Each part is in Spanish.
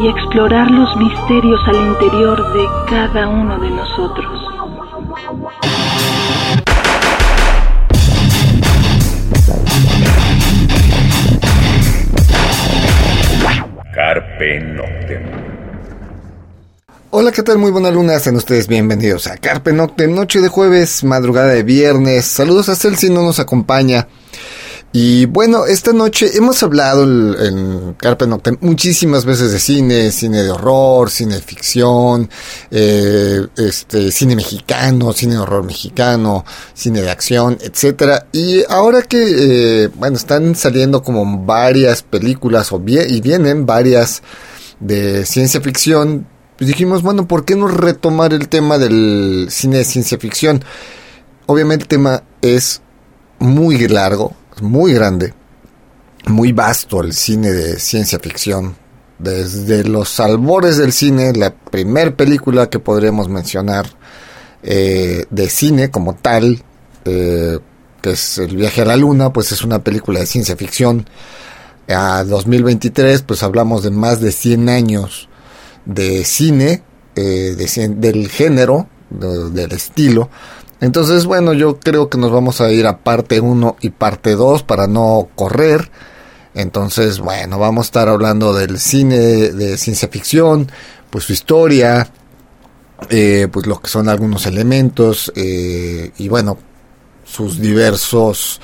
y explorar los misterios al interior de cada uno de nosotros. Carpe Noctem. Hola, ¿qué tal? Muy buena luna, sean ustedes bienvenidos a Carpe Noctem, noche de jueves, madrugada de viernes. Saludos a Celsi, no nos acompaña. Y bueno, esta noche hemos hablado en Carpe Noctem muchísimas veces de cine, cine de horror, cine de ficción, eh, este, cine mexicano, cine de horror mexicano, cine de acción, etcétera. Y ahora que, eh, bueno, están saliendo como varias películas o y vienen varias de ciencia ficción, pues dijimos, bueno, ¿por qué no retomar el tema del cine de ciencia ficción? Obviamente el tema es muy largo, muy grande, muy vasto el cine de ciencia ficción. Desde los albores del cine, la primera película que podríamos mencionar eh, de cine como tal, eh, que es El viaje a la luna, pues es una película de ciencia ficción. A 2023, pues hablamos de más de 100 años de cine, eh, del género, del estilo, entonces, bueno, yo creo que nos vamos a ir a parte 1 y parte 2 para no correr. Entonces, bueno, vamos a estar hablando del cine de, ciencia ficción, pues su historia, eh, pues lo que son algunos elementos eh, y bueno, sus diversos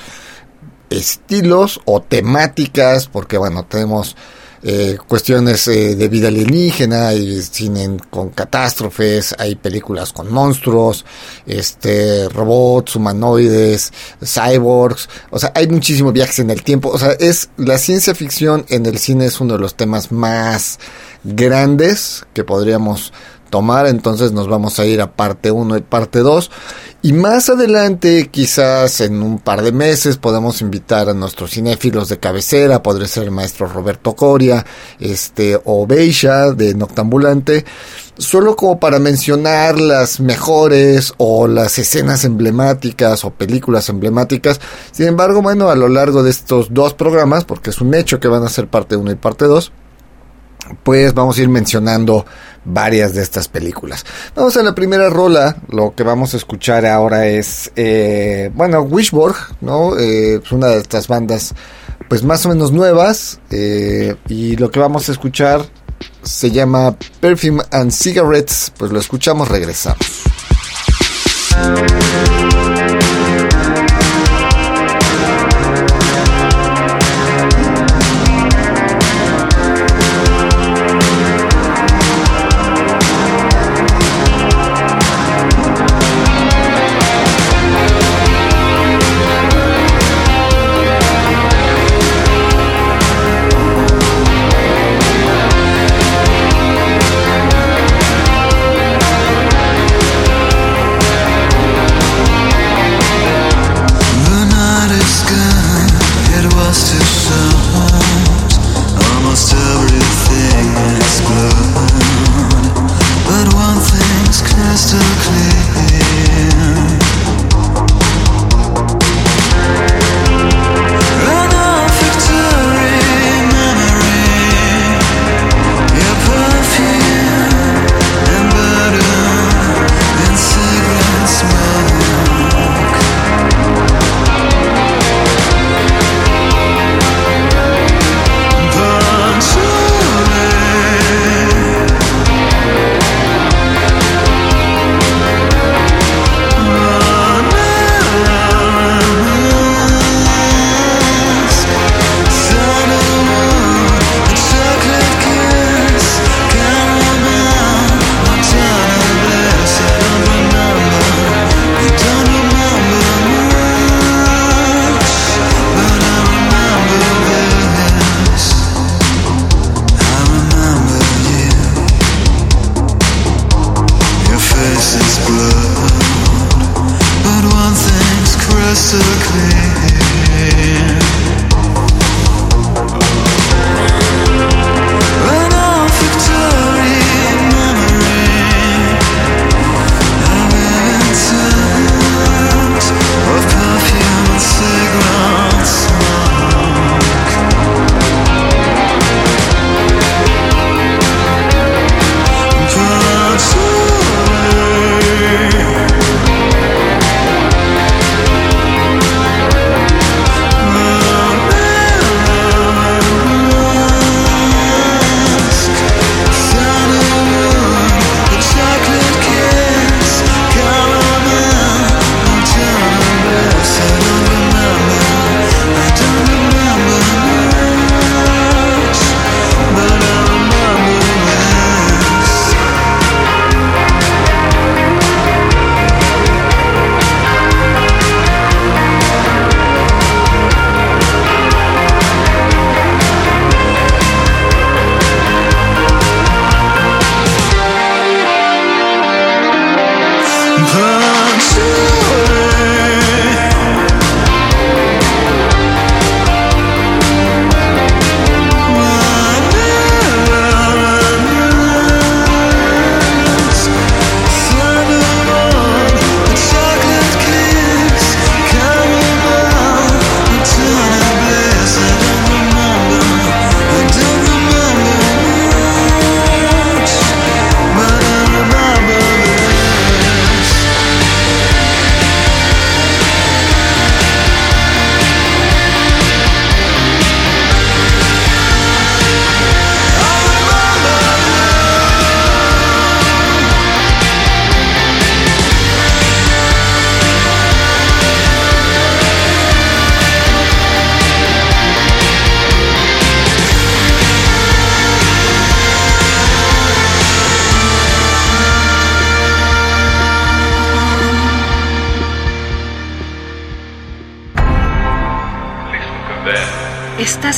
estilos o temáticas, porque bueno, tenemos eh, cuestiones eh, de vida alienígena, hay cine con catástrofes, hay películas con monstruos, este, robots, humanoides, cyborgs, o sea, hay muchísimos viajes en el tiempo, o sea, es la ciencia ficción en el cine es uno de los temas más grandes que podríamos tomar, entonces nos vamos a ir a parte 1 y parte 2 y más adelante, quizás en un par de meses, podemos invitar a nuestros cinéfilos de cabecera, podría ser el maestro Roberto Coria, este, o Beisha de Noctambulante, solo como para mencionar las mejores o las escenas emblemáticas o películas emblemáticas. Sin embargo, bueno, a lo largo de estos dos programas, porque es un hecho que van a ser parte 1 y parte 2, pues vamos a ir mencionando varias de estas películas. Vamos a la primera rola, lo que vamos a escuchar ahora es, eh, bueno, Wishborg, ¿no? Eh, es una de estas bandas, pues más o menos nuevas, eh, y lo que vamos a escuchar se llama Perfume and Cigarettes, pues lo escuchamos, regresamos.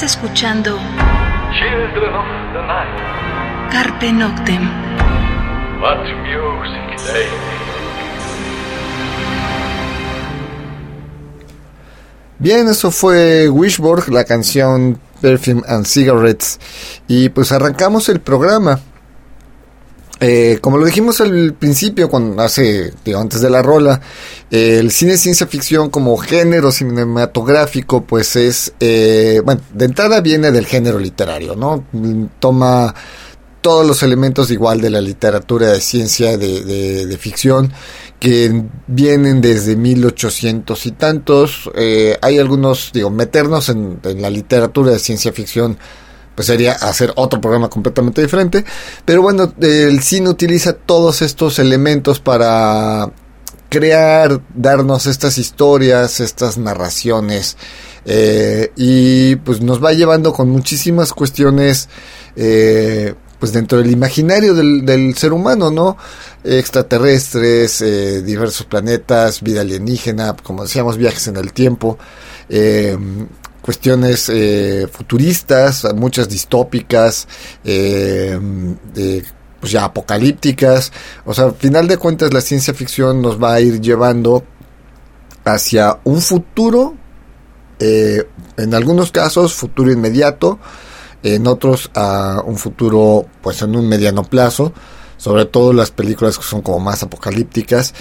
Escuchando Carpe Noctem. What music they Bien, eso fue Wishborg, la canción Perfume and Cigarettes. Y pues arrancamos el programa. Eh, como lo dijimos al principio, cuando hace, digo, antes de la rola, el cine ciencia ficción como género cinematográfico, pues es, eh, bueno, de entrada viene del género literario, ¿no? Toma todos los elementos igual de la literatura de ciencia, de, ficción, que vienen desde 1800 y tantos. Eh, hay algunos, digo, meternos en la literatura de ciencia ficción pues sería hacer otro programa completamente diferente. Pero bueno, el cine utiliza todos estos elementos para crear, darnos estas historias, estas narraciones. Eh, y pues nos va llevando con muchísimas cuestiones eh, pues dentro del imaginario del, ser humano, ¿no? Extraterrestres, eh, diversos planetas, vida alienígena, como decíamos, viajes en el tiempo, cuestiones eh, futuristas, muchas distópicas, eh, pues ya apocalípticas. O sea, al final de cuentas la ciencia ficción nos va a ir llevando hacia un futuro, eh, en algunos casos futuro inmediato, en otros a un futuro pues en un mediano plazo, sobre todo las películas que son como más apocalípticas,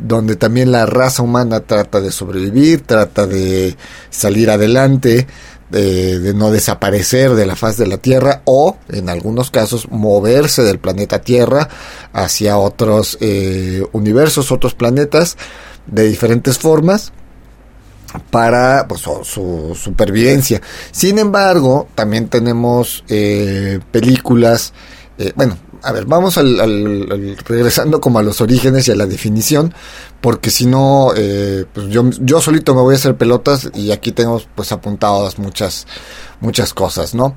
donde también la raza humana trata de sobrevivir, trata de salir adelante, de, no desaparecer de la faz de la Tierra o, en algunos casos, moverse del planeta Tierra hacia otros eh, universos, otros planetas de diferentes formas para pues, su, supervivencia. Sin embargo, también tenemos eh, películas, eh, bueno, a ver, vamos al, regresando como a los orígenes y a la definición, porque si no, eh, pues yo, yo solito me voy a hacer pelotas y aquí tengo pues apuntadas muchas, muchas cosas, ¿no?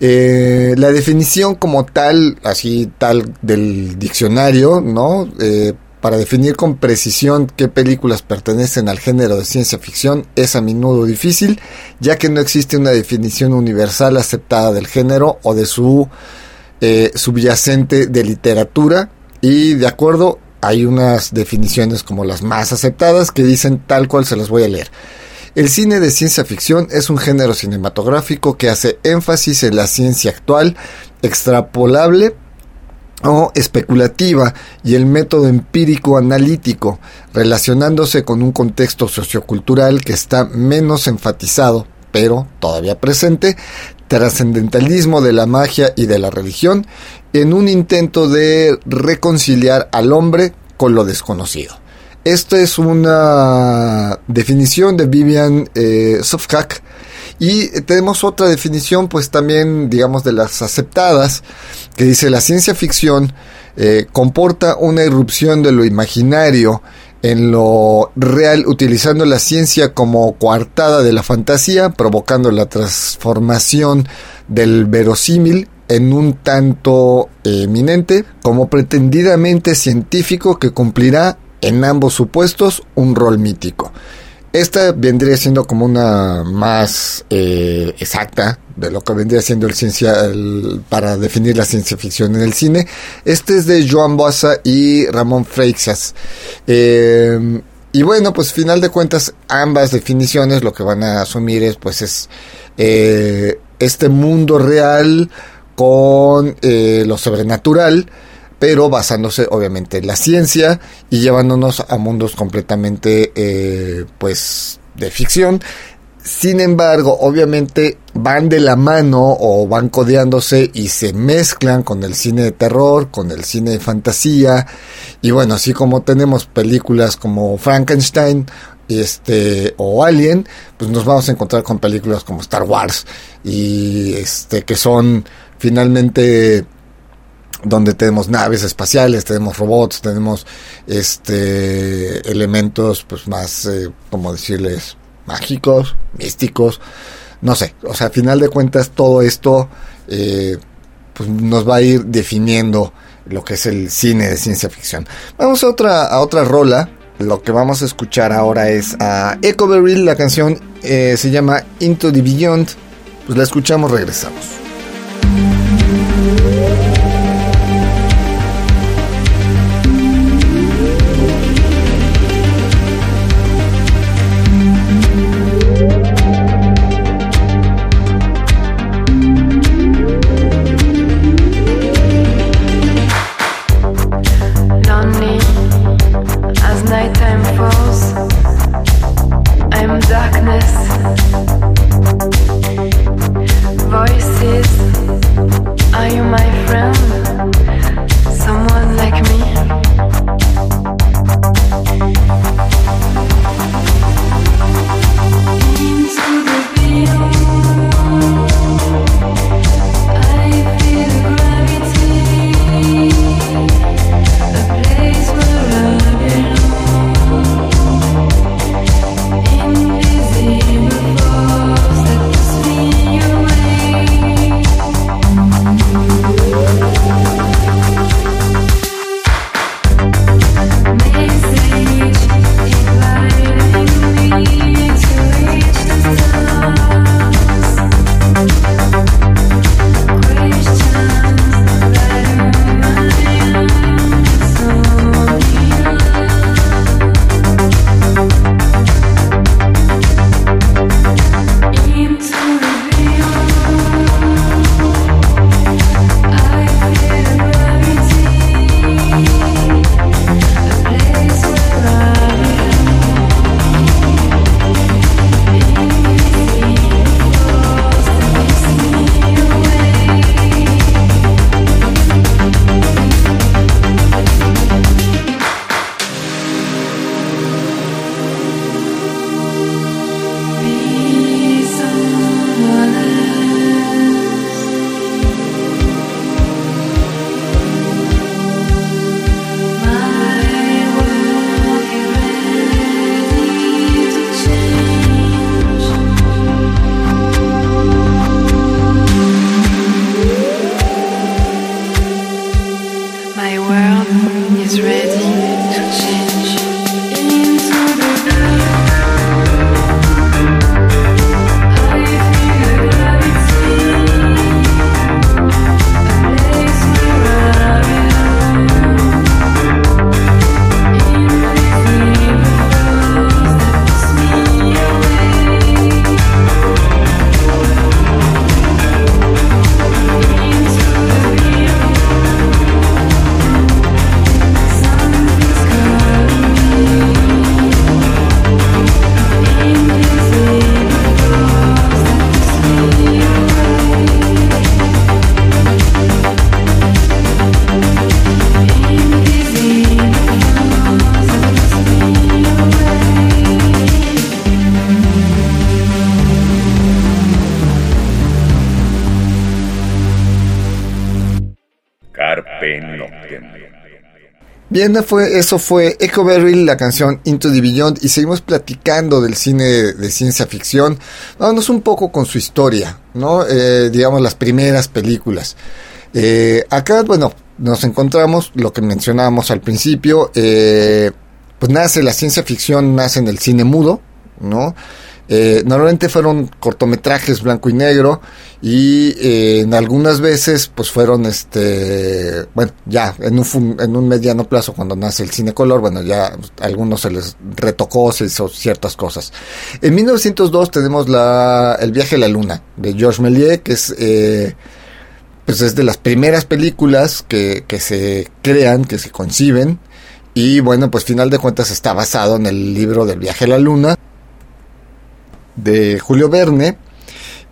Eh, la definición como tal, así tal del diccionario, ¿no? Eh, para definir con precisión qué películas pertenecen al género de ciencia ficción es a menudo difícil, ya que no existe una definición universal aceptada del género o de su eh, subyacente de literatura y de acuerdo hay unas definiciones como las más aceptadas que dicen tal cual se las voy a leer. El cine de ciencia ficción es un género cinematográfico que hace énfasis en la ciencia actual, extrapolable o especulativa y el método empírico analítico, relacionándose con un contexto sociocultural que está menos enfatizado, pero todavía presente, trascendentalismo de la magia y de la religión, en un intento de reconciliar al hombre con lo desconocido. Esta es una definición de Vivian eh, y tenemos otra definición, pues también, digamos, de las aceptadas, que dice la ciencia ficción eh, comporta una irrupción de lo imaginario en lo real, utilizando la ciencia como coartada de la fantasía, provocando la transformación del verosímil en un tanto eminente como pretendidamente científico que cumplirá en ambos supuestos un rol mítico. Esta vendría siendo como una más eh, exacta de lo que vendría siendo el ciencia para definir la ciencia ficción en el cine. Este es de Joan Bossa y Ramón Freixas. Eh, y bueno, pues final de cuentas, ambas definiciones lo que van a asumir es, pues, es eh, este mundo real con lo sobrenatural pero basándose obviamente en la ciencia y llevándonos a mundos completamente eh, pues de ficción. Sin embargo, obviamente van de la mano o van codeándose y se mezclan con el cine de terror, con el cine de fantasía. Y bueno, así como tenemos películas como Frankenstein este o Alien, pues nos vamos a encontrar con películas como Star Wars y este que son finalmente donde tenemos naves espaciales, tenemos robots, tenemos este elementos pues más eh, como decirles mágicos, místicos, no sé, o sea, a final de cuentas todo esto eh, pues nos va a ir definiendo lo que es el cine de ciencia ficción. Vamos a otra a otra rola. Lo que vamos a escuchar ahora es a Echo Beryl, la canción eh, se llama Into the Beyond. Pues la escuchamos, regresamos. Bien, eso fue Echo Berry, la canción Into the Beyond, y seguimos platicando del cine de, ciencia ficción. Vámonos un poco con su historia, ¿no? Eh, digamos, las primeras películas. Eh, acá, bueno, nos encontramos lo que mencionábamos al principio, eh, pues nace la ciencia ficción, nace en el cine mudo, ¿no? Eh, normalmente fueron cortometrajes blanco y negro y eh, en algunas veces pues fueron este bueno ya en un, en un mediano plazo cuando nace el cine color bueno ya a algunos se les retocó se hizo ciertas cosas. En 1902 tenemos la el viaje a la luna de Georges Méliès que es eh, pues es de las primeras películas que, que se crean que se conciben. Y bueno pues final de cuentas está basado en el libro del viaje a la luna de Julio Verne.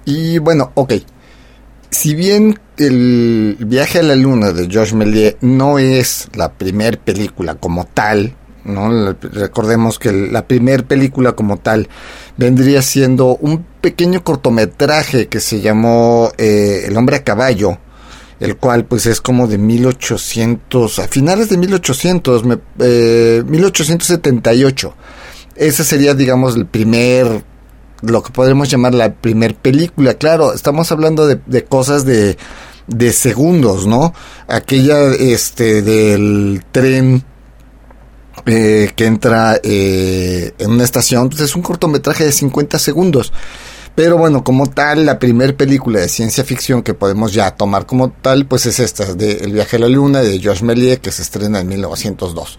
Y bueno, ok. Si bien el viaje a la luna de Georges Méliès no es la primer película como tal, ¿no? Recordemos que la primer película como tal vendría siendo un pequeño cortometraje que se llamó eh, El hombre a caballo, el cual pues es como de 1800, a finales de 1800, 1878. Eh, Ese sería, digamos, el primer lo que podremos llamar la primer película. Claro, estamos hablando de, cosas de, de segundos, ¿no? Aquella este del tren eh, que entra eh, en una estación, pues es un cortometraje de 50 segundos. Pero bueno, como tal, la primer película de ciencia ficción que podemos ya tomar como tal, pues es esta, de El viaje a la luna, de Georges Méliès, que se estrena en 1902.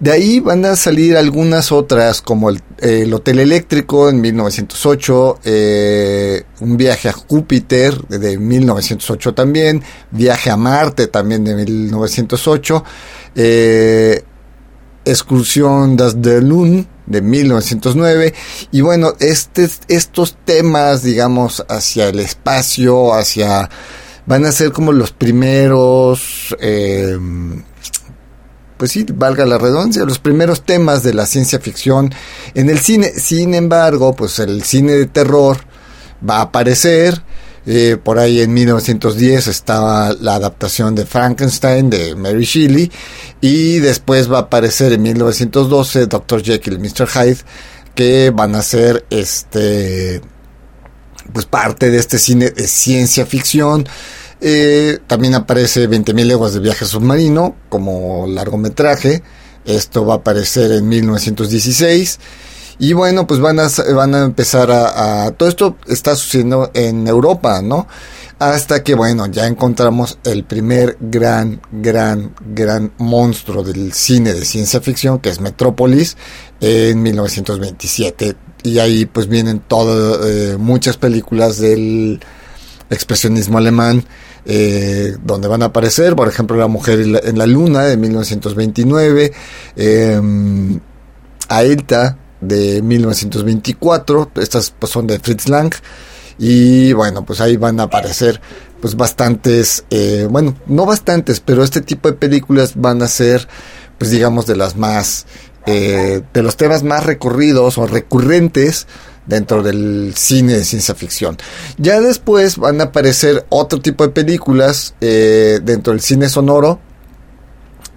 De ahí van a salir algunas otras, como el, Hotel Eléctrico en 1908, eh, Un viaje a Júpiter de 1908 también, Viaje a Marte también de 1908, eh, Excursión das de Lune de 1909 y bueno este, estos temas digamos hacia el espacio hacia van a ser como los primeros eh, pues sí valga la redundancia los primeros temas de la ciencia ficción en el cine. Sin embargo pues el cine de terror va a aparecer eh, por ahí en 1910 estaba la adaptación de Frankenstein de Mary Shelley y después va a aparecer en 1912 Dr. Jekyll y Mr. Hyde que van a ser este pues parte de este cine de ciencia ficción eh, también aparece 20.000 leguas de viaje submarino como largometraje esto va a aparecer en 1916 y bueno, pues van a, van a empezar a, Todo esto está sucediendo en Europa, ¿no? Hasta que, bueno, ya encontramos el primer gran, gran, gran monstruo del cine de ciencia ficción, que es Metrópolis, en 1927. Y ahí pues vienen todas, eh, muchas películas del expresionismo alemán, eh, donde van a aparecer, por ejemplo, La Mujer en la, Luna de 1929, eh, Aelta de 1924. Estas pues, son de Fritz Lang. Y bueno, pues ahí van a aparecer pues bastantes, eh, bueno, no bastantes, pero este tipo de películas van a ser pues digamos de las más, eh, de los temas más recorridos o recurrentes dentro del cine de ciencia ficción. Ya después van a aparecer otro tipo de películas eh, dentro del cine sonoro.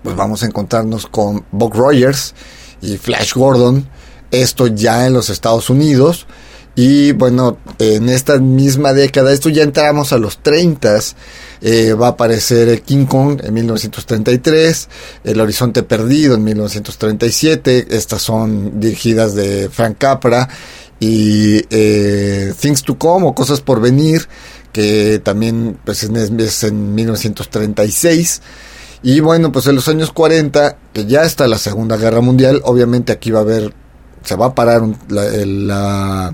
Pues vamos a encontrarnos con Buck Rogers y Flash Gordon esto ya en los Estados Unidos. Y bueno, en esta misma década, esto ya entramos a los 30, eh, va a aparecer King Kong en 1933, El Horizonte Perdido en 1937, estas son dirigidas de Frank Capra, y eh, Things to Come o Cosas por Venir, que también pues, es en 1936. Y bueno, pues en los años 40, que ya está la Segunda Guerra Mundial, obviamente aquí va a haber se va a parar la,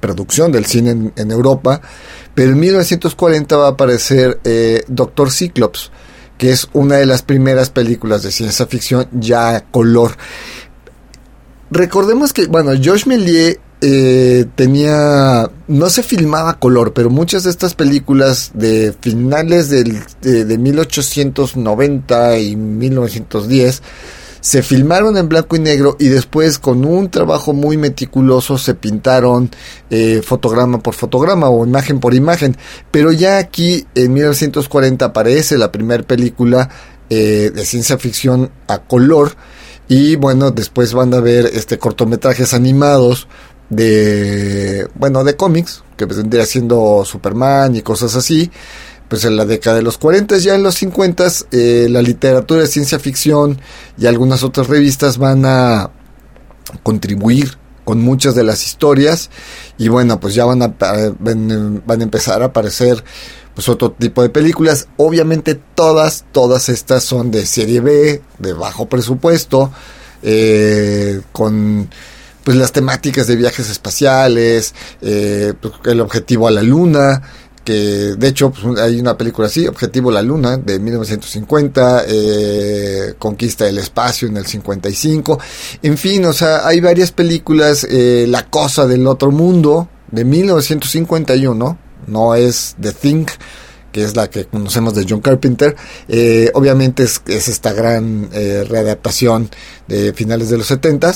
producción del cine en, Europa, pero en 1940 va a aparecer eh, Doctor Cyclops, que es una de las primeras películas de ciencia ficción ya a color. Recordemos que, bueno, Georges Méliès eh, tenía, no se filmaba color, pero muchas de estas películas de finales del, de, de 1890 y 1910 se filmaron en blanco y negro y después con un trabajo muy meticuloso se pintaron eh, fotograma por fotograma o imagen por imagen. Pero ya aquí en 1940 aparece la primera película eh, de ciencia ficción a color. Y bueno, después van a ver este cortometrajes animados de, bueno, de cómics, que vendría siendo Superman y cosas así. Pues en la década de los 40, ya en los 50, eh, la literatura de ciencia ficción y algunas otras revistas van a contribuir con muchas de las historias. Y bueno pues ya van a van, a empezar a aparecer pues otro tipo de películas. Obviamente todas todas estas son de serie B de bajo presupuesto eh, con pues las temáticas de viajes espaciales eh, pues, el objetivo a la luna que de hecho pues, hay una película así, Objetivo la Luna, de 1950, eh, Conquista del Espacio en el 55, en fin, o sea, hay varias películas, eh, La Cosa del Otro Mundo, de 1951, no es The Thing, que es la que conocemos de John Carpenter, eh, obviamente es, es, esta gran readaptación de finales de los 70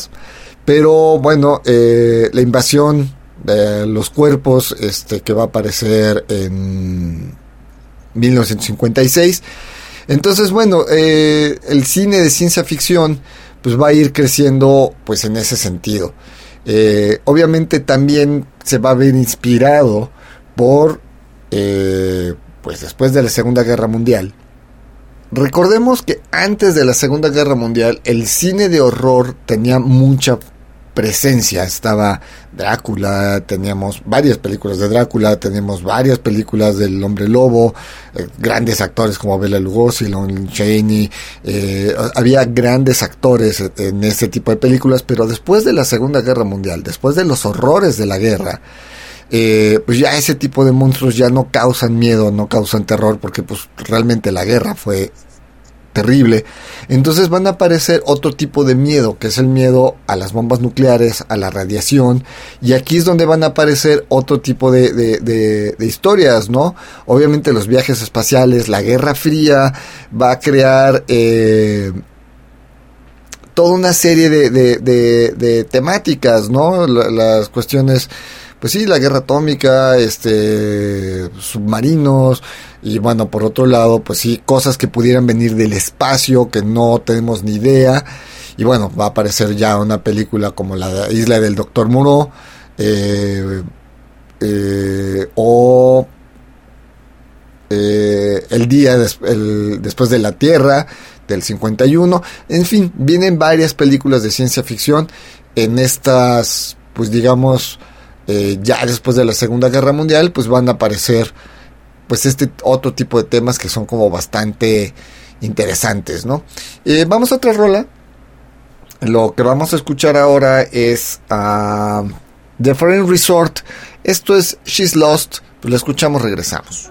pero bueno, la invasión los cuerpos este que va a aparecer en 1956 entonces bueno eh, el cine de ciencia ficción pues va a ir creciendo pues en ese sentido. Eh, obviamente también se va a ver inspirado por eh, pues después de la segunda guerra mundial. Recordemos que antes de la segunda guerra mundial el cine de horror tenía mucha presencia. Estaba Drácula, teníamos varias películas de Drácula, teníamos varias películas del Hombre Lobo, eh, grandes actores como Bela Lugosi, Lon Chaney, eh, había grandes actores en este tipo de películas, pero después de la Segunda Guerra Mundial, después de los horrores de la guerra, eh, pues ya ese tipo de monstruos ya no causan miedo, no causan terror, porque pues realmente la guerra fue terrible. Entonces van a aparecer otro tipo de miedo, que es el miedo a las bombas nucleares, a la radiación, y aquí es donde van a aparecer otro tipo de, de, historias, ¿no? Obviamente los viajes espaciales, la Guerra Fría va a crear... Eh, toda una serie de, de, temáticas, ¿no? las cuestiones pues sí, la guerra atómica, este, submarinos, y bueno, por otro lado, pues sí, cosas que pudieran venir del espacio, que no tenemos ni idea, y bueno, va a aparecer ya una película como la isla del Doctor Muro, eh, eh, o eh, el día después de la Tierra, del 51, en fin, vienen varias películas de ciencia ficción en estas, pues digamos, eh, ya después de la Segunda Guerra Mundial, pues van a aparecer pues este otro tipo de temas que son como bastante interesantes, ¿no? Eh, vamos a otra rola. Lo que vamos a escuchar ahora es a The Foreign Resort. Esto es She's Lost. Pues lo escuchamos, regresamos.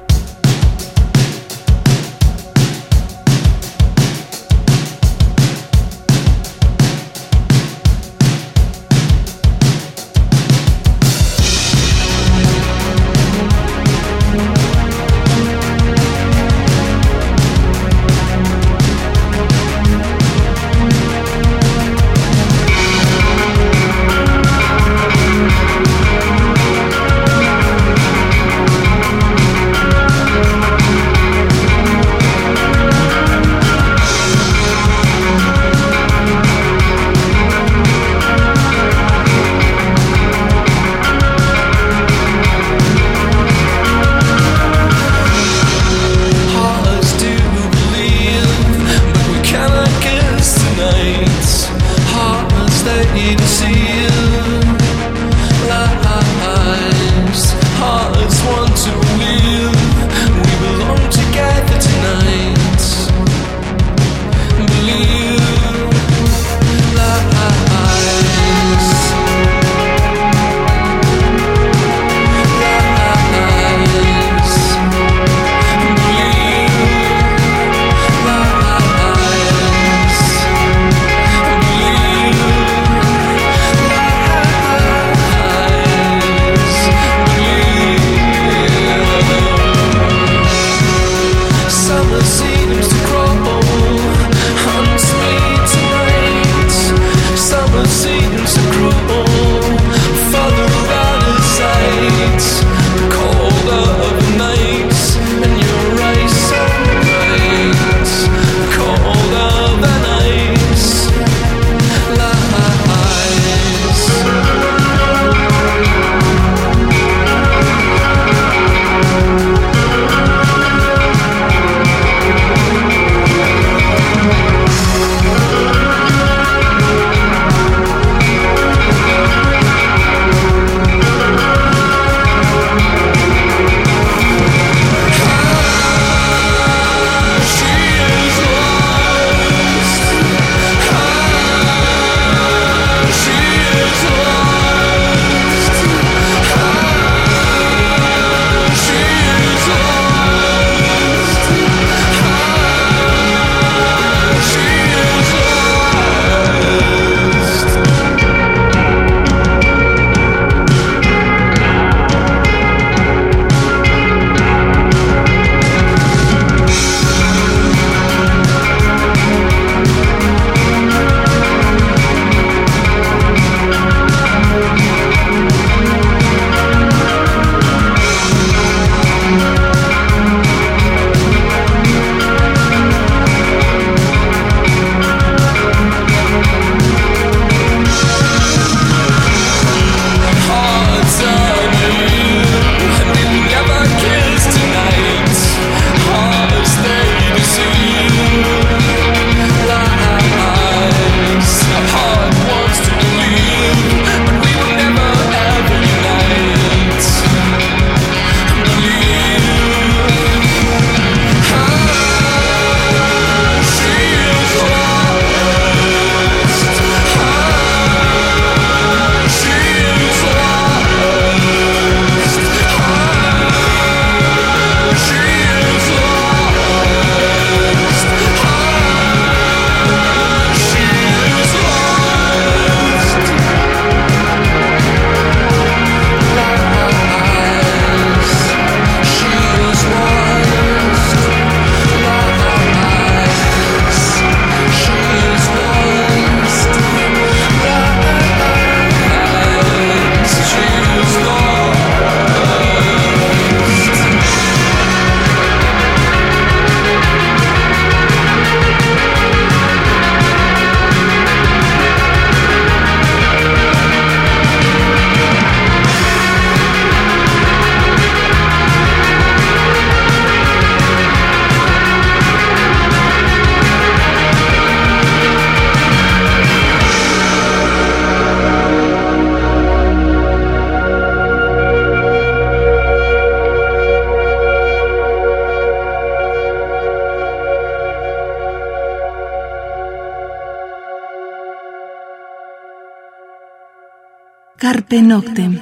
Carpe Noctem.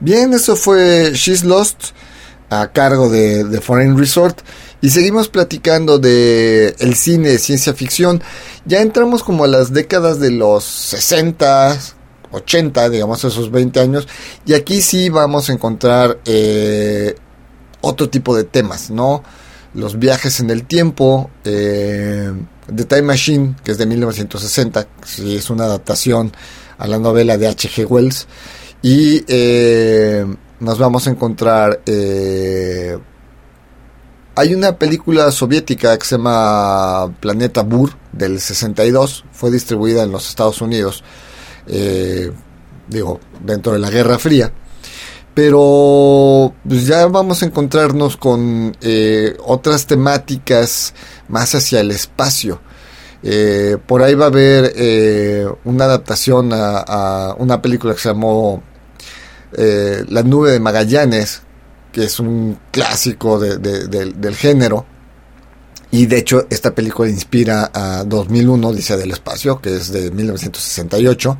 Bien, eso fue She's Lost a cargo de, Foreign Resort y seguimos platicando de el cine ciencia ficción. Ya entramos como a las décadas de los 60, 80, digamos esos 20 años y aquí sí vamos a encontrar eh, otro tipo de temas, ¿no? Los viajes en el tiempo, eh, The Time Machine, que es de 1960, sí, es una adaptación a la novela de H.G. Wells. Y eh, nos vamos a encontrar... Eh, hay una película soviética que se llama Planeta Bur del 62, fue distribuida en los Estados Unidos, eh, digo, dentro de la Guerra Fría. Pero pues ya vamos a encontrarnos con otras temáticas más hacia el espacio. Eh, por ahí va a haber eh, una adaptación a, una película que se llamó eh, La nube de Magallanes, que es un clásico del género. Y de hecho esta película inspira a 2001, dice del espacio, que es de 1968.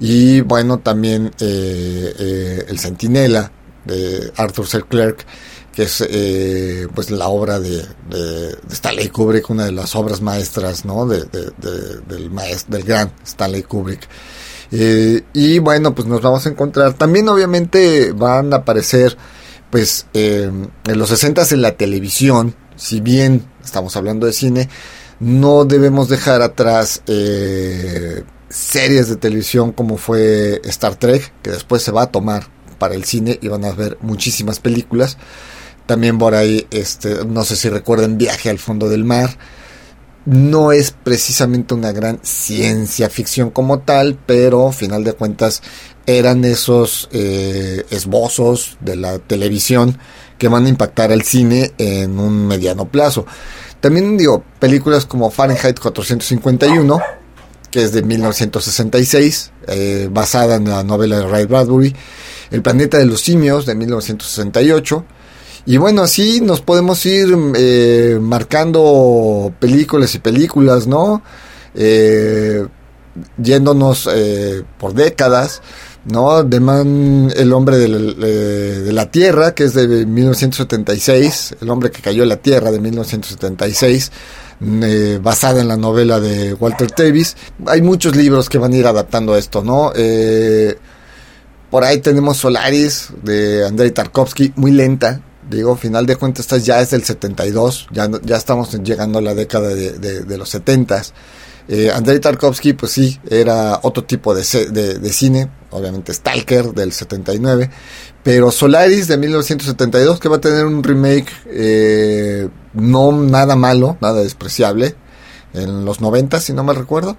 Y bueno, también El Centinela de Arthur C. Clarke que es eh, pues la obra de, de, Stanley Kubrick, una de las obras maestras ¿no? de, del, del gran Stanley Kubrick. Eh, y bueno, pues nos vamos a encontrar. También obviamente van a aparecer pues eh, en los 60 en la televisión, si bien estamos hablando de cine, no debemos dejar atrás series de televisión como fue Star Trek, que después se va a tomar para el cine y van a ver muchísimas películas. También por ahí, este, no sé si recuerden Viaje al fondo del mar. No es precisamente una gran ciencia ficción como tal, pero final de cuentas eran esos eh, esbozos de la televisión que van a impactar al cine en un mediano plazo. También digo, películas como Fahrenheit 451, que es de 1966, eh, basada en la novela de Ray Bradbury, El planeta de los simios de 1968, y bueno, así nos podemos ir eh, marcando películas y películas, ¿no? Eh, yéndonos eh, por décadas, ¿no? De Man, el hombre de la, Tierra, que es de 1976, el hombre que cayó en la Tierra de 1976, basada en la novela de Walter Davis. Hay muchos libros que van a ir adaptando esto, ¿no? por ahí tenemos Solaris de Andrei Tarkovsky, muy lenta, Digo, final de cuentas, esta ya es del 72, ya, ya estamos llegando a la década de, los 70. Eh, Andrei Tarkovsky, pues sí, era otro tipo de, de, cine, obviamente Stalker del 79, pero Solaris de 1972, que va a tener un remake eh, no nada malo, nada despreciable, en los 90, si no me recuerdo.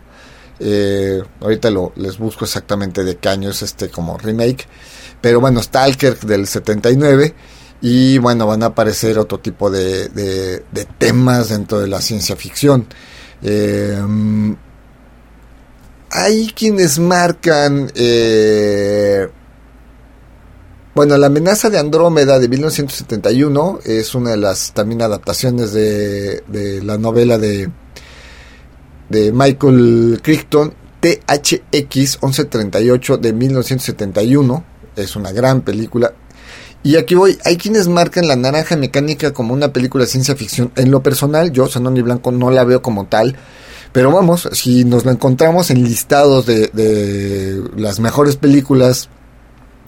Eh, ahorita lo, les busco exactamente de qué año es este como remake. Pero bueno, Stalker del 79 y bueno, van a aparecer otro tipo de, de, temas dentro de la ciencia ficción. Eh, hay quienes marcan... Eh, bueno, La amenaza de Andrómeda de 1971 es una de las también adaptaciones de, de la novela de, de Michael Crichton, THX 1138 de 1971. Es una gran película. Y aquí voy, hay quienes marcan La Naranja Mecánica como una película de ciencia ficción. En lo personal, yo, Sanoni Blanco, no la veo como tal. Pero vamos, si nos la encontramos en listados de, de las mejores películas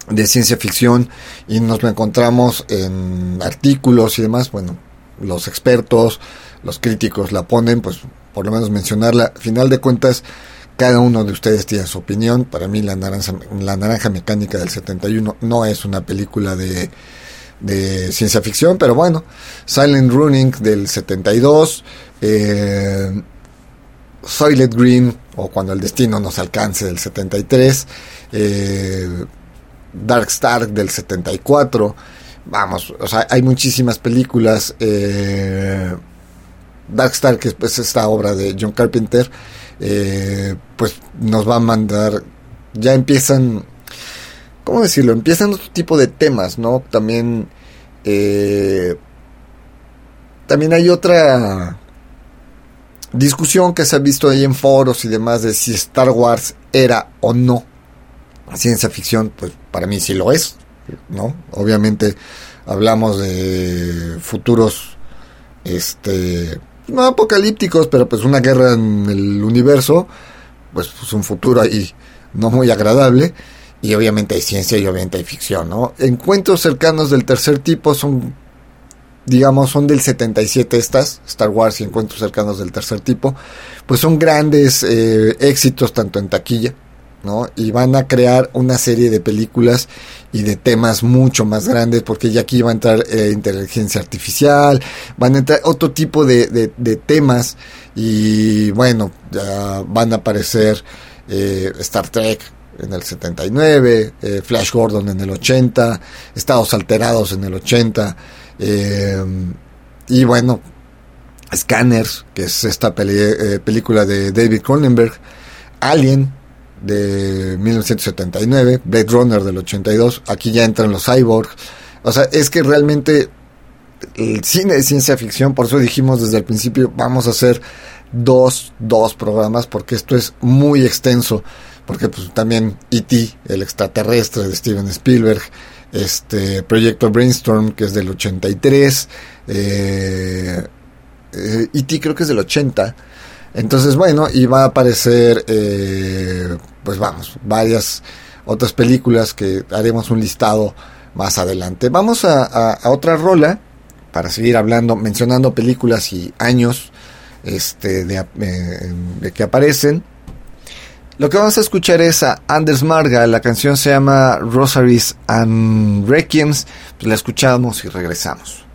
de ciencia ficción y nos la encontramos en artículos y demás, bueno, los expertos, los críticos la ponen, pues por lo menos mencionarla. Final de cuentas, cada uno de ustedes tiene su opinión. Para mí la naranja, la naranja mecánica del 71 no es una película de, ciencia ficción, pero bueno. Silent Running del 72. Eh, Green o Cuando el Destino nos alcance del 73. Eh, Dark Star del 74. Vamos, o sea, hay muchísimas películas. Eh, Dark Star, que es esta obra de John Carpenter eh, pues nos va a mandar, ya empiezan, ¿cómo decirlo? Empiezan otro tipo de temas, ¿no? También, eh, también hay otra discusión que se ha visto ahí en foros y demás de si Star Wars era o no ciencia ficción, pues para mí sí lo es, ¿no? Obviamente hablamos de futuros, este, no apocalípticos, pero pues una guerra en el universo, pues, pues un futuro ahí no muy agradable. Y obviamente hay ciencia y obviamente hay ficción, ¿no? Encuentros cercanos del tercer tipo son, digamos, son del 77 estas, Star Wars y Encuentros cercanos del tercer tipo, pues son grandes eh, éxitos tanto en taquilla y van a crear una serie de películas y de temas mucho más grandes, porque ya aquí va a entrar eh, inteligencia artificial, van a entrar otro tipo de, temas, y bueno, ya van a aparecer eh, Star Trek en el 79, eh, Flash Gordon en el 80, Estados Alterados en el 80, y bueno, Scanners, que es esta película de David Cronenberg, Alien, de 1979, Blade Runner del 82, aquí ya entran los cyborgs. O sea, es que realmente el cine de ciencia ficción, por eso dijimos desde el principio, vamos a hacer dos, dos programas, porque esto es muy extenso, porque pues también E.T., el extraterrestre de Steven Spielberg, este Proyecto Brainstorm, que es del 83, eh, eh E.T. creo que es del 80, entonces, bueno, y va a aparecer, eh, pues vamos, varias otras películas que haremos un listado más adelante. Vamos a, otra rola para seguir hablando, mencionando películas y años este, de, eh, de, que aparecen. Lo que vamos a escuchar es a Anders Marga, la canción se llama Rosaries and Requiems, pues la escuchamos y regresamos.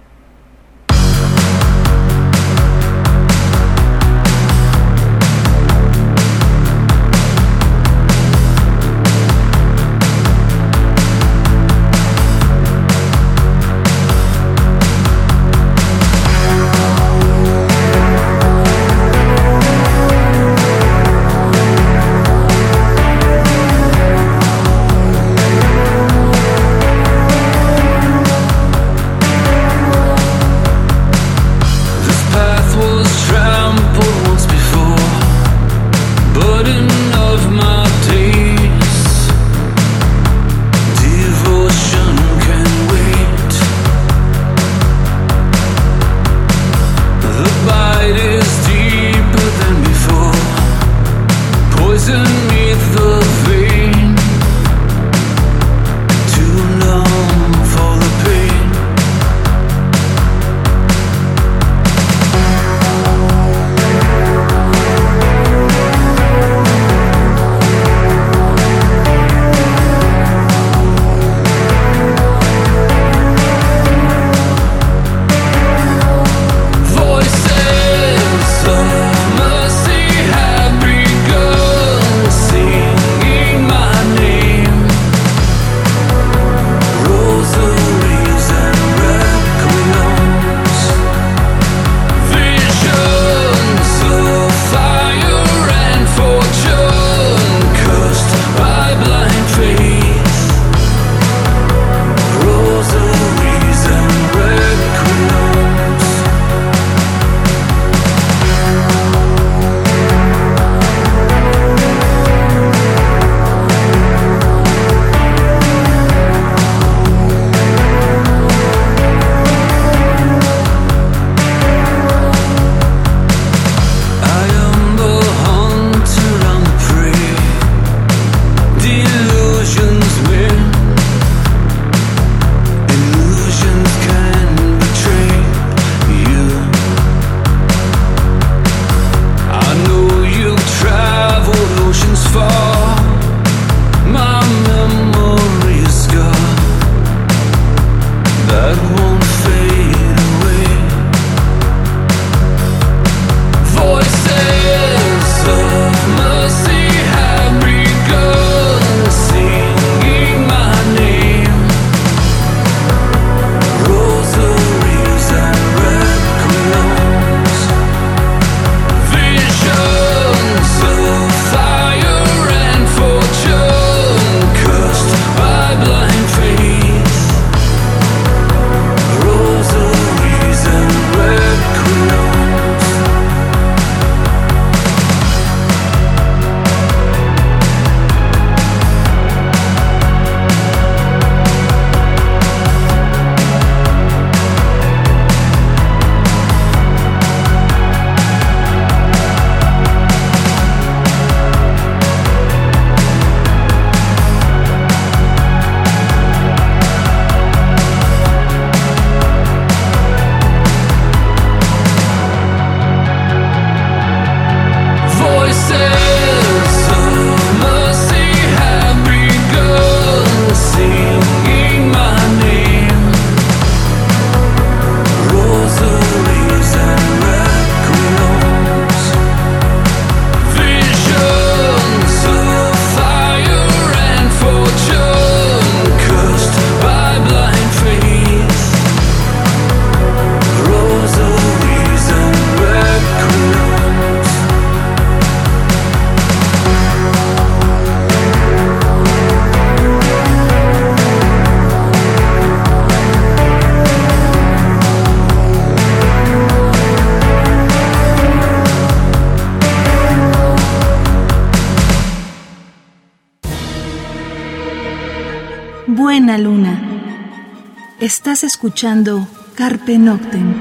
Escuchando Carpe Noctem.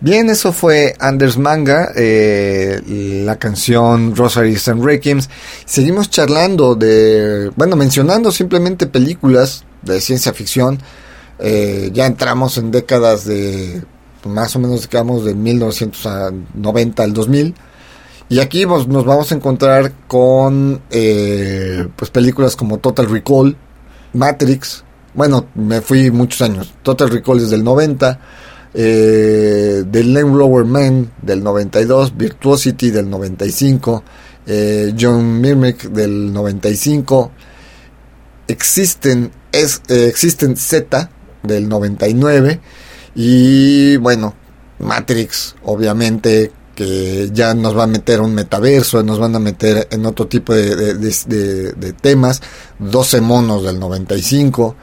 Bien, eso fue Anders Manga, eh, la canción Rosaries and. Seguimos charlando de, bueno, mencionando simplemente películas de ciencia ficción. Eh, ya entramos en décadas de, más o menos, de 1990 al 2000. Y aquí nos, nos vamos a encontrar con, eh, pues, películas como Total Recall, Matrix. Bueno, me fui muchos años. Total Recall es del 90 eh, The Rover Man del 92, Virtuosity del 95, eh, John Mirmick del 95, Existen, es, eh, Existen Z del 99 y bueno, Matrix obviamente que ya nos va a meter un metaverso, nos van a meter en otro tipo de, de, temas, 12 monos del 95,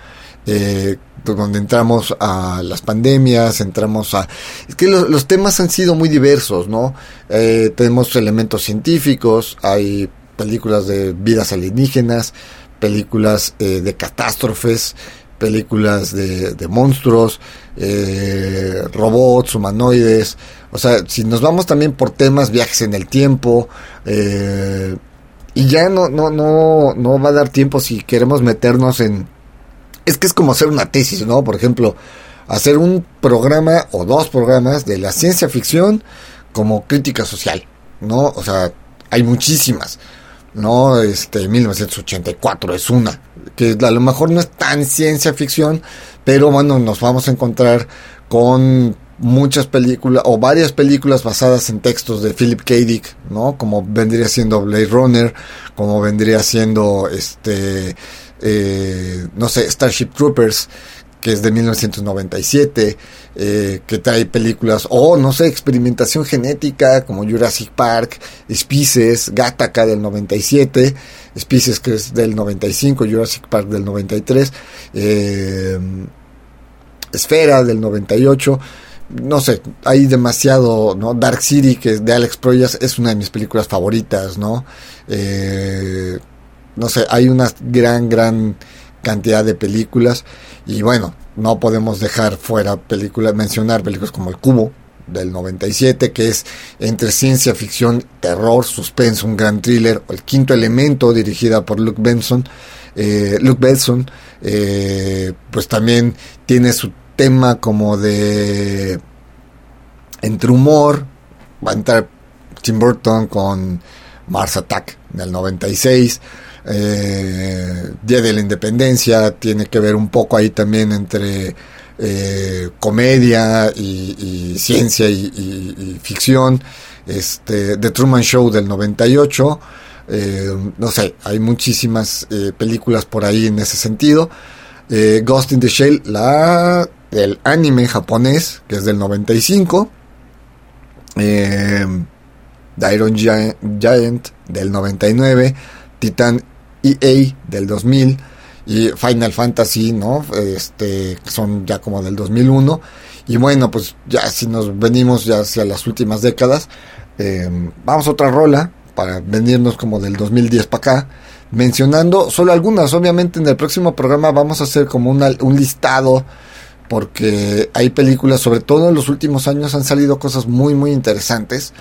eh, donde entramos a las pandemias, entramos a... Es que los temas han sido muy diversos, ¿no? Eh, tenemos elementos científicos, hay películas de vidas alienígenas, películas eh, de catástrofes, películas de, de monstruos, eh, robots, humanoides. O sea, si nos vamos también por temas, viajes en el tiempo, eh, y ya no, no, no, no va a dar tiempo si queremos meternos en es que es como hacer una tesis, ¿no? Por ejemplo, hacer un programa o dos programas de la ciencia ficción como crítica social, ¿no? O sea, hay muchísimas, ¿no? Este, 1984 es una, que a lo mejor no es tan ciencia ficción, pero bueno, nos vamos a encontrar con muchas películas o varias películas basadas en textos de Philip K. Dick, ¿no? Como vendría siendo Blade Runner, como vendría siendo este eh, no sé, Starship Troopers, que es de 1997, eh, que trae películas, o no sé, experimentación genética como Jurassic Park, Species, Gattaca del 97, Species que es del 95, Jurassic Park del 93, eh, Esfera del 98, no sé, hay demasiado, ¿no? Dark City, que es de Alex Proyas, es una de mis películas favoritas, ¿no? Eh, no sé, hay una gran, gran cantidad de películas. Y bueno, no podemos dejar fuera películas, mencionar películas como El Cubo del 97, que es entre ciencia ficción, terror, suspenso, un gran thriller, El Quinto Elemento, dirigida por Luke Benson, eh, Luke Benson, eh, pues también tiene su tema como de entre humor, va a entrar Tim Burton con Mars Attack del 96, eh, Día de la Independencia, tiene que ver un poco ahí también entre eh, comedia y, ciencia y, ficción. Este, The Truman Show del 98. Eh, no sé, hay muchísimas eh, películas por ahí en ese sentido. Ghost in the Shell, la del anime japonés, que es del 95. The Iron Giant, Giant del 99. Titan EA del 2000 y Final Fantasy, ¿no? Este, son ya como del 2001. Y bueno, pues ya si nos venimos ya hacia las últimas décadas, em, vamos a otra rola para venirnos como del 2010 para acá, mencionando solo algunas. Obviamente en el próximo programa vamos a hacer como un listado, porque hay películas, sobre todo en los últimos años han salido cosas muy, muy interesantes.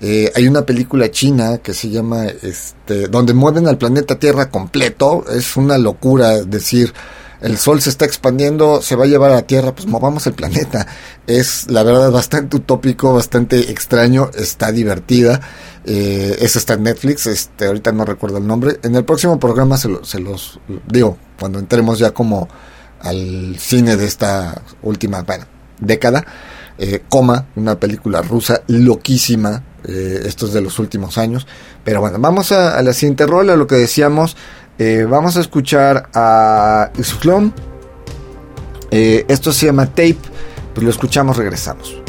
Eh, hay una película china que se llama, este, donde mueven al planeta Tierra completo. Es una locura decir, el Sol se está expandiendo, se va a llevar a la Tierra, pues movamos el planeta. Es, la verdad, bastante utópico, bastante extraño, está divertida. Eh, esa está en Netflix, este, ahorita no recuerdo el nombre. En el próximo programa se, se los digo, cuando entremos ya como al cine de esta última, bueno, década. Eh, Coma, una película rusa loquísima, eh, estos de los últimos años. Pero bueno, vamos a, la siguiente rola, lo que decíamos. Eh, vamos a escuchar a Isuflón. Eh, esto se llama Tape. Pues lo escuchamos, regresamos.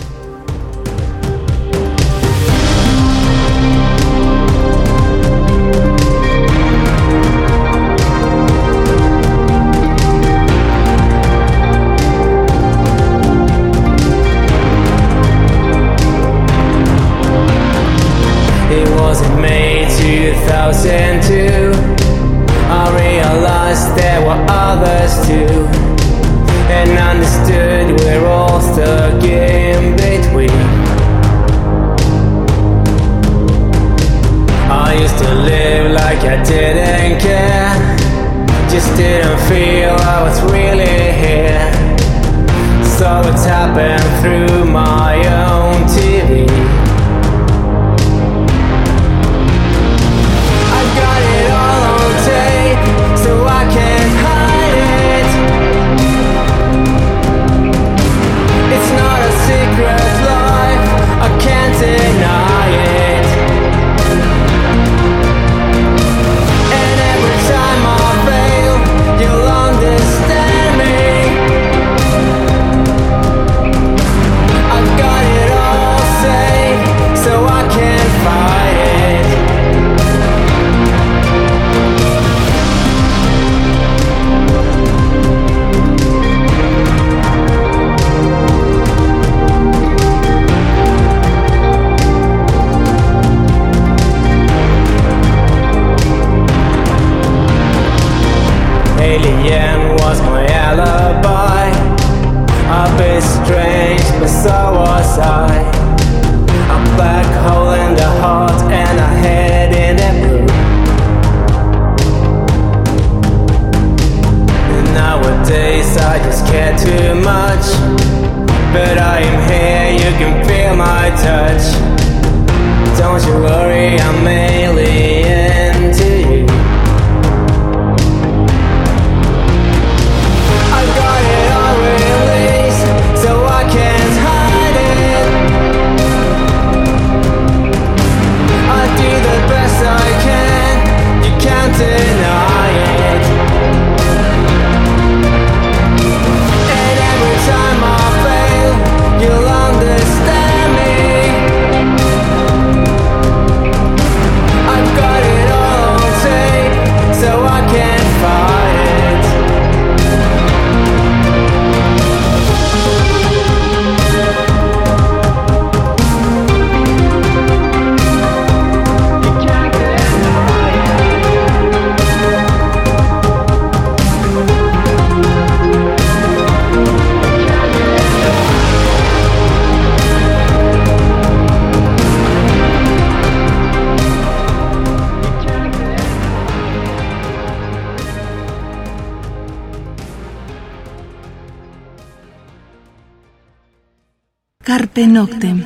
Carpe Noctem.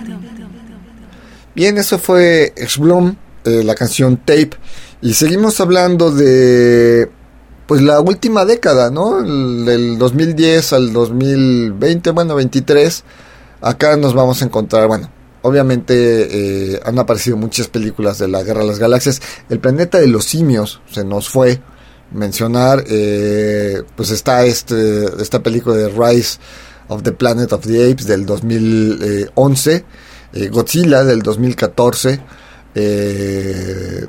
Bien, eso fue Exblom, eh, la canción Tape. Y seguimos hablando de pues la última década, ¿no? El- Del 2010 al 2020, bueno, 23. Acá nos vamos a encontrar, bueno, obviamente eh, han aparecido muchas películas de la Guerra de las Galaxias. El planeta de los simios se nos fue mencionar, eh, pues está este, esta película de Rise of the Planet of the Apes del 2011, eh, Godzilla del 2014, eh,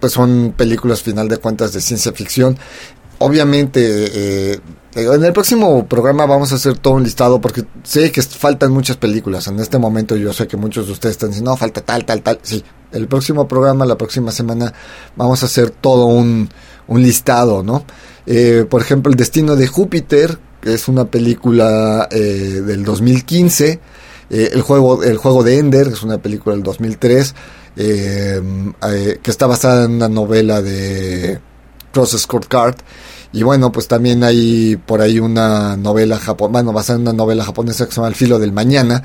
pues son películas final de cuentas de ciencia ficción. Obviamente, eh, en el próximo programa vamos a hacer todo un listado porque sé que faltan muchas películas. En este momento yo sé que muchos de ustedes están diciendo, no, falta tal, tal, tal. Sí, el próximo programa, la próxima semana, vamos a hacer todo un, listado, ¿no? Por ejemplo, El Destino de Júpiter, es una película eh, del 2015. Eh, el, juego, el juego de Ender, que es una película del 2003, eh, eh, que está basada en una novela de Cross Card. Y bueno, pues también hay por ahí una novela japonesa, bueno, basada en una novela japonesa que se llama El filo del mañana,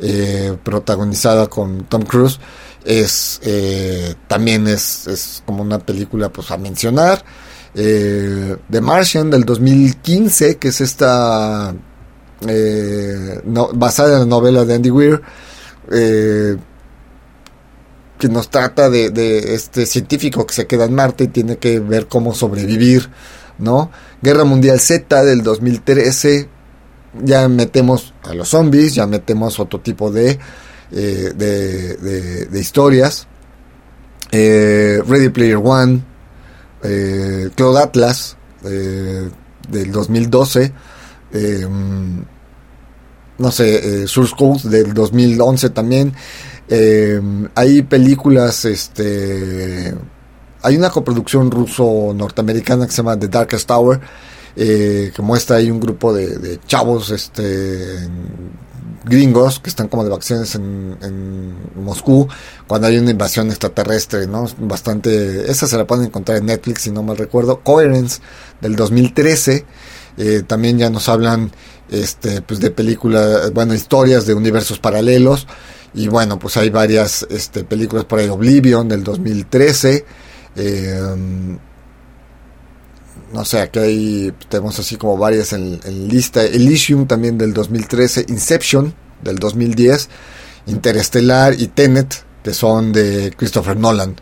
eh, protagonizada con Tom Cruise. Es eh, también es, es como una película pues a mencionar. The Martian del 2015, que es esta eh, basada en la novela de Andy Weir, eh, que nos trata de, este científico que se queda en Marte y tiene que ver cómo sobrevivir, ¿no? Guerra Mundial Z del 2013, ya metemos a los zombies, ya metemos otro tipo de, eh, de, historias. Ready Player One, eh, Cloud Atlas eh, del 2012, eh, no sé, eh, Source Code del 2011 también. Hay películas, este, hay una coproducción ruso-norteamericana que se llama The Darkest Tower, que muestra ahí un grupo de, de chavos este, gringos que están como de vacaciones en, en, Moscú cuando hay una invasión extraterrestre, ¿no? Bastante, esa se la pueden encontrar en Netflix si no mal recuerdo, Coherence del 2013, eh, también ya nos hablan este, pues de películas, bueno, historias de universos paralelos. Y bueno, pues hay varias este, películas por ahí, Oblivion del 2013, eh, no sé, aquí hay, tenemos así como varias en, en, lista. Elysium también del 2013, Inception del 2010, Interestelar y Tenet, que son de Christopher Nolan.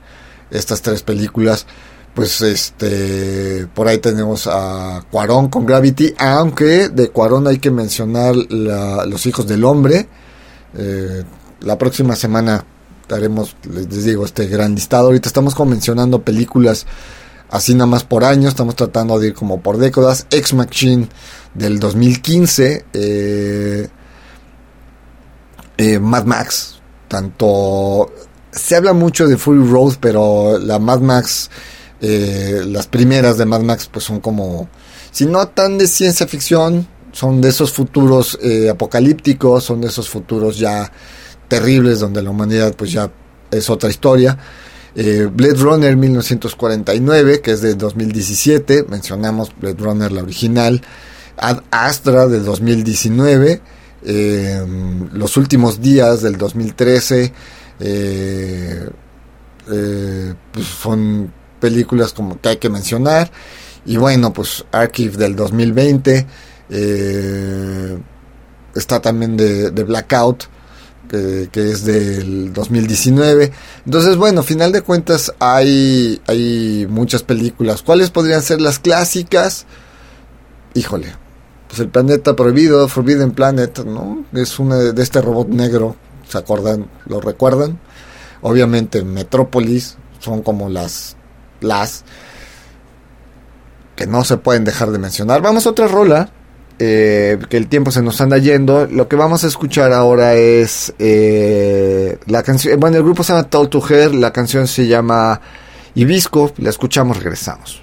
Estas tres películas, pues este, por ahí tenemos a Cuarón con Gravity, aunque de Cuarón hay que mencionar la, Los Hijos del Hombre. Eh, la próxima semana daremos, les digo, este gran listado. Ahorita estamos como mencionando películas así nada más por año, estamos tratando de ir como por décadas. Ex Machine del 2015, eh, eh, Mad Max, tanto se habla mucho de Fury Road, pero la Mad Max, eh, las primeras de Mad Max, pues son como, si no tan de ciencia ficción, son de esos futuros eh, apocalípticos, son de esos futuros ya terribles donde la humanidad pues ya es otra historia. Eh, Blade Runner 1949, que es de 2017, mencionamos Blade Runner la original, Ad Astra del 2019, eh, Los últimos días del 2013, eh, eh, pues son películas como que hay que mencionar, y bueno, pues Archive del 2020, eh, está también de, de Blackout, que, es del 2019. Entonces, bueno, final de cuentas hay, hay muchas películas. ¿Cuáles podrían ser las clásicas? Híjole, pues el planeta prohibido, Forbidden Planet, ¿no? Es una de este robot negro, ¿se acuerdan? ¿Lo recuerdan? Obviamente Metrópolis son como las las que no se pueden dejar de mencionar. Vamos a otra rola eh, que el tiempo se nos anda yendo. Lo que vamos a escuchar ahora es eh, la canción. Bueno, el grupo se llama Talk to Her. La canción se llama Ibisco. La escuchamos, regresamos.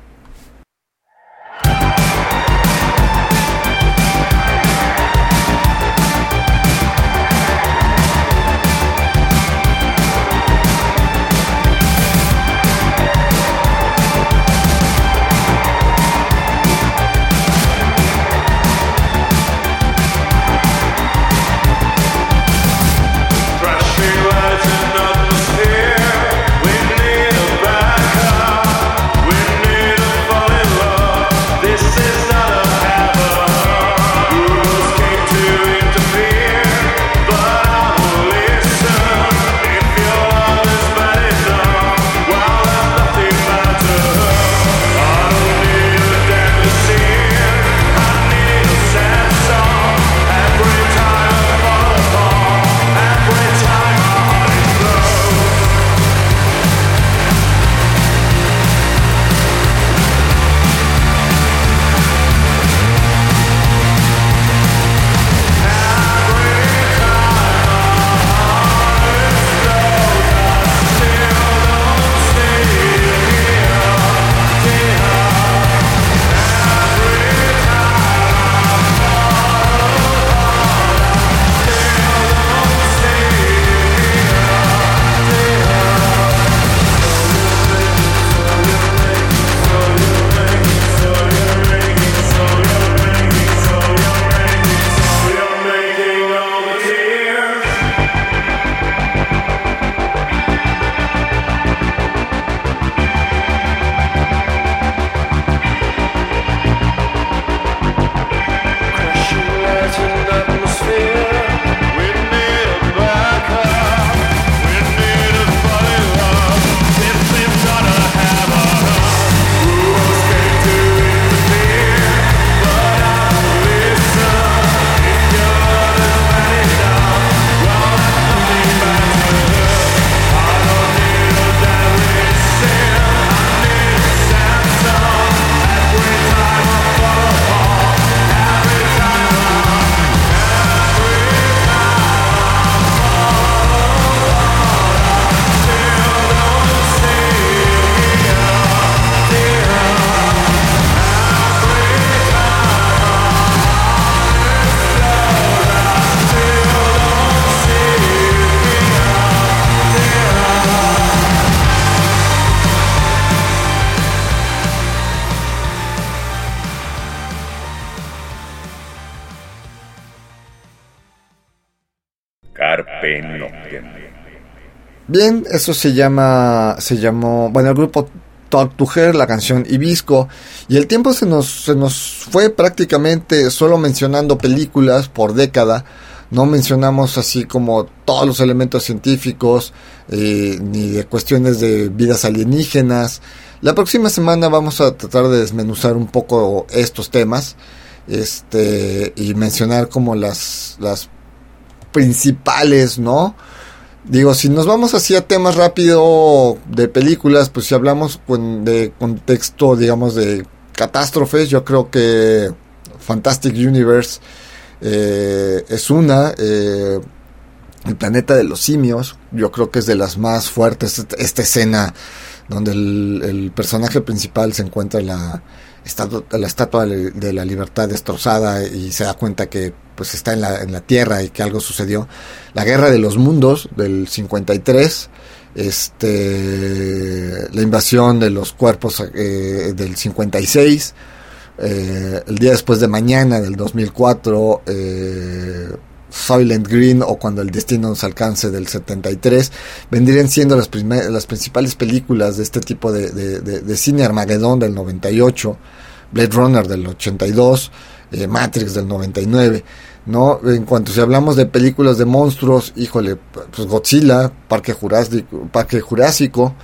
Bien, eso se llama, se llamó, bueno, el grupo Talk to Her, la canción Ibisco, y el tiempo se nos, se nos fue prácticamente solo mencionando películas por década, no mencionamos así como todos los elementos científicos, eh, ni de cuestiones de vidas alienígenas. La próxima semana vamos a tratar de desmenuzar un poco estos temas, este, y mencionar como las, las principales, ¿no? Digo, si nos vamos así a temas rápido de películas, pues si hablamos de contexto, digamos, de catástrofes, yo creo que Fantastic Universe eh, es una. Eh, el planeta de los simios, yo creo que es de las más fuertes. Esta escena donde el, personaje principal se encuentra en la, la estatua de la libertad destrozada y se da cuenta que pues está en la, en la tierra y que algo sucedió. La guerra de los mundos del 53, este, la invasión de los cuerpos eh, del 56, eh, el día después de mañana del 2004, eh, Soylent Green o Cuando el Destino nos alcance del 73, vendrían siendo las, las principales películas de este tipo de, cine Armagedón del 98, Blade Runner del 82, eh, Matrix del 99. ¿no? En cuanto si hablamos de películas de monstruos, híjole, pues Godzilla, Parque Jurásico, Parque Jurásico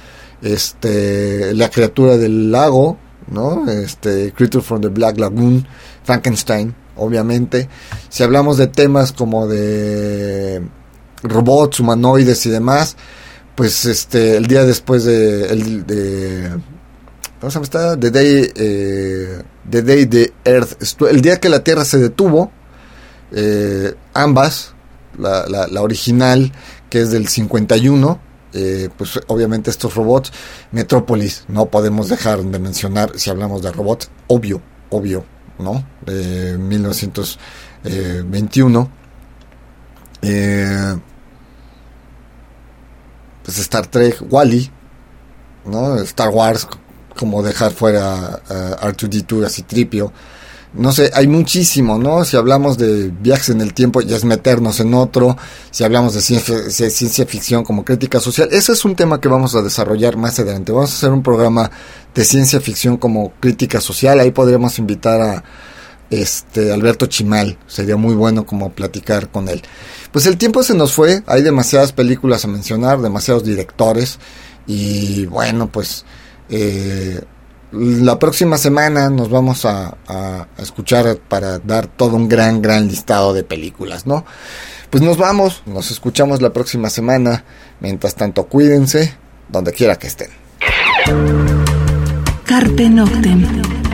este, La criatura del lago, ¿no? Este, Creature from the Black Lagoon, Frankenstein, obviamente. Si hablamos de temas como de robots, humanoides y demás, pues este, el día después de, el, de ¿cómo se llama? The Day, eh, The Day Earth, el día que la Tierra se detuvo, eh, ambas, la, la, la original, que es del 51, eh, pues obviamente estos robots, Metrópolis, no podemos dejar de mencionar si hablamos de robots, obvio, obvio, ¿no? De 1921. Eh, pues Star Trek, Wally, ¿no? Star Wars, como dejar fuera a R2D2 así tripio no sé, hay muchísimo, ¿no? Si hablamos de viajes en el tiempo, ya es meternos en otro. Si hablamos de ciencia, ficción como crítica social, ese es un tema que vamos a desarrollar más adelante. Vamos a hacer un programa de ciencia ficción como crítica social. Ahí podríamos invitar a este Alberto Chimal. Sería muy bueno como platicar con él. Pues el tiempo se nos fue. Hay demasiadas películas a mencionar, demasiados directores. Y bueno, pues... Eh, la próxima semana nos vamos a, escuchar para dar todo un gran, gran listado de películas, ¿no? Pues nos vamos, nos escuchamos la próxima semana. Mientras tanto, cuídense donde quiera que estén. Carpe Noctem.